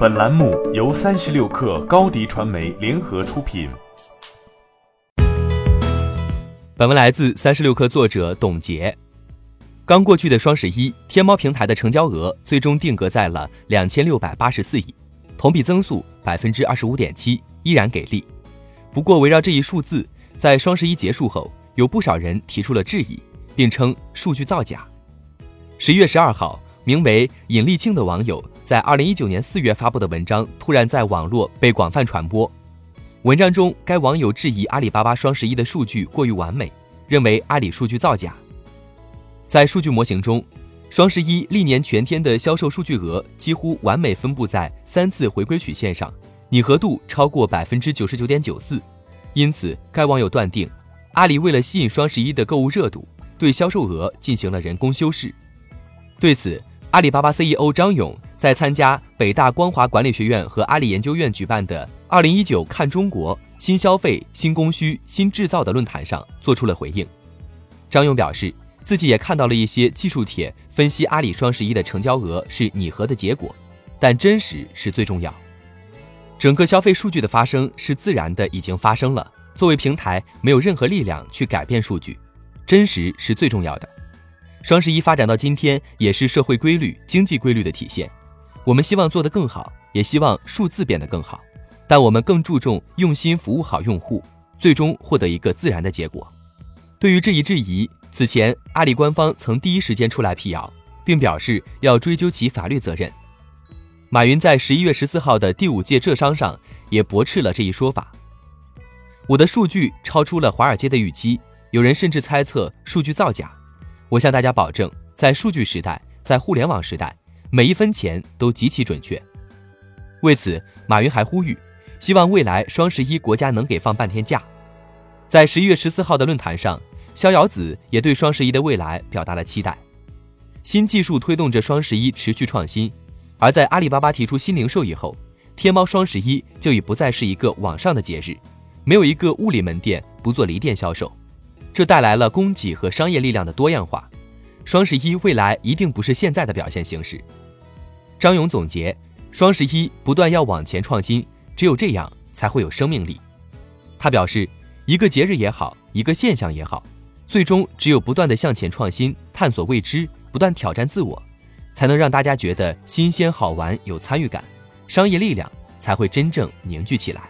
本栏目由三十六氪高低传媒联合出品。本文来自三十六氪作者董洁。刚过去的双十一，天猫平台的成交额最终定格在了两千六百八十四亿，同比增速百分之二十五点七，依然给力。不过，围绕这一数字，在双十一结束后，有不少人提出了质疑，并称数据造假。十一月十二号。名为尹立庆的网友在二零一九年四月发布的文章突然在网络被广泛传播。文章中，该网友质疑阿里巴巴双十一的数据过于完美，认为阿里数据造假。在数据模型中，双十一历年全天的销售数据额几乎完美分布在三次回归曲线上，拟合度超过百分之九十九点九四。因此，该网友断定，阿里为了吸引双十一的购物热度，对销售额进行了人工修饰。对此，阿里巴巴 CEO 张勇在参加北大光华管理学院和阿里研究院举办的“二零一九看中国新消费、新供需、新制造”的论坛上做出了回应。张勇表示，自己也看到了一些技术帖分析阿里双十一的成交额是拟合的结果，但真实是最重要。整个消费数据的发生是自然的，已经发生了。作为平台，没有任何力量去改变数据，真实是最重要的。双十一发展到今天，也是社会规律、经济规律的体现。我们希望做得更好，也希望数字变得更好，但我们更注重用心服务好用户，最终获得一个自然的结果。对于这一质疑，此前阿里官方曾第一时间出来辟谣，并表示要追究其法律责任。马云在十一月十四号的第五届浙商上也驳斥了这一说法。我的数据超出了华尔街的预期，有人甚至猜测数据造假。我向大家保证，在数据时代，在互联网时代，每一分钱都极其准确。为此，马云还呼吁，希望未来双十一国家能给放半天假。在十一月十四号的论坛上，逍遥子也对双十一的未来表达了期待。新技术推动着双十一持续创新，而在阿里巴巴提出新零售以后，天猫双十一就已不再是一个网上的节日，没有一个物理门店不做离店销售。这带来了供给和商业力量的多样化。双十一未来一定不是现在的表现形式。张勇总结：双十一不断要往前创新，只有这样才会有生命力。他表示，一个节日也好，一个现象也好，最终只有不断的向前创新，探索未知，不断挑战自我，才能让大家觉得新鲜好玩、有参与感，商业力量才会真正凝聚起来。